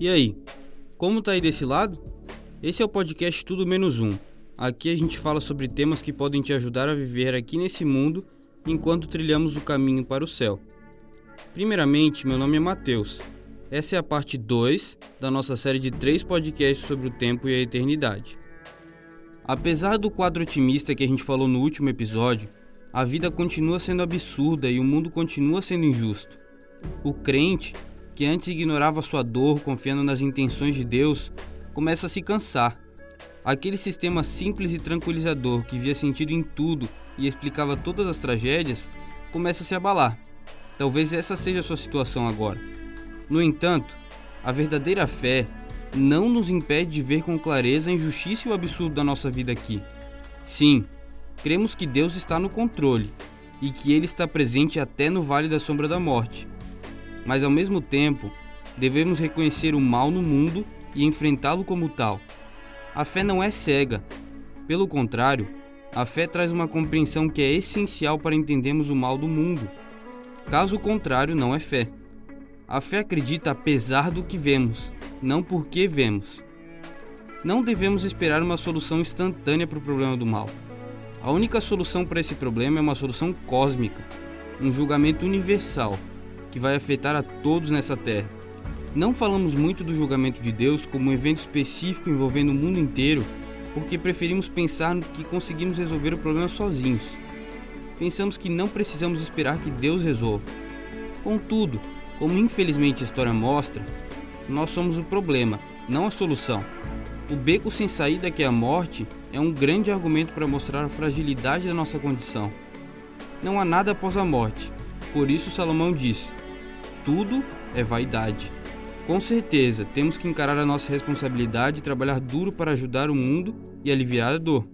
E aí, como tá aí desse lado? Esse é o podcast Tudo Menos Um. Aqui a gente fala sobre temas que podem te ajudar a viver aqui nesse mundo enquanto trilhamos o caminho para o céu. Primeiramente, meu nome é Matheus. Essa é a parte 2 da nossa série de três podcasts sobre o tempo e a eternidade. Apesar do quadro otimista que a gente falou no último episódio, a vida continua sendo absurda e o mundo continua sendo injusto. O crente, que antes ignorava sua dor confiando nas intenções de Deus, começa a se cansar. Aquele sistema simples e tranquilizador que via sentido em tudo e explicava todas as tragédias começa a se abalar. Talvez essa seja a sua situação agora. No entanto, a verdadeira fé não nos impede de ver com clareza a injustiça e o absurdo da nossa vida aqui. Sim, cremos que Deus está no controle e que Ele está presente até no vale da sombra da morte. Mas ao mesmo tempo, devemos reconhecer o mal no mundo e enfrentá-lo como tal. A fé não é cega. Pelo contrário, a fé traz uma compreensão que é essencial para entendermos o mal do mundo. Caso contrário, não é fé. A fé acredita apesar do que vemos, não porque vemos. Não devemos esperar uma solução instantânea para o problema do mal. A única solução para esse problema é uma solução cósmica, um julgamento universal que vai afetar a todos nessa terra. Não falamos muito do julgamento de Deus como um evento específico envolvendo o mundo inteiro, porque preferimos pensar que conseguimos resolver o problema sozinhos. Pensamos que não precisamos esperar que Deus resolva. Contudo, como infelizmente a história mostra, nós somos o problema, não a solução. O beco sem saída que é a morte é um grande argumento para mostrar a fragilidade da nossa condição. Não há nada após a morte. Por isso Salomão disse: tudo é vaidade. Com certeza, temos que encarar a nossa responsabilidade e trabalhar duro para ajudar o mundo e aliviar a dor.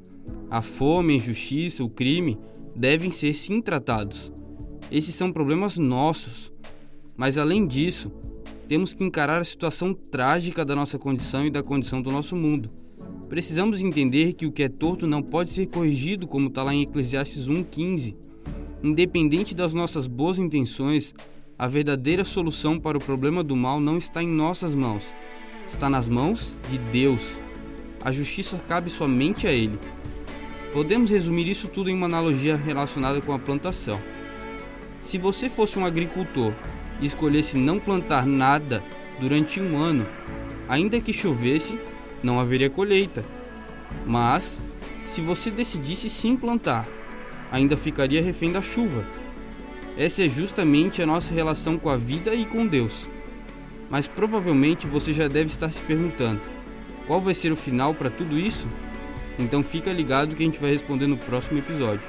A fome, a injustiça, o crime devem ser sim tratados. Esses são problemas nossos. Mas além disso, temos que encarar a situação trágica da nossa condição e da condição do nosso mundo. Precisamos entender que o que é torto não pode ser corrigido, como está lá em Eclesiastes 1,15. Independente das nossas boas intenções, a verdadeira solução para o problema do mal não está em nossas mãos, está nas mãos de Deus. A justiça cabe somente a Ele. Podemos resumir isso tudo em uma analogia relacionada com a plantação. Se você fosse um agricultor e escolhesse não plantar nada durante um ano, ainda que chovesse, não haveria colheita. Mas, se você decidisse sim plantar, ainda ficaria refém da chuva essa é justamente a nossa relação com a vida e com Deus. Mas provavelmente você já deve estar se perguntando: qual vai ser o final para tudo isso? Então fica ligado que a gente vai responder no próximo episódio.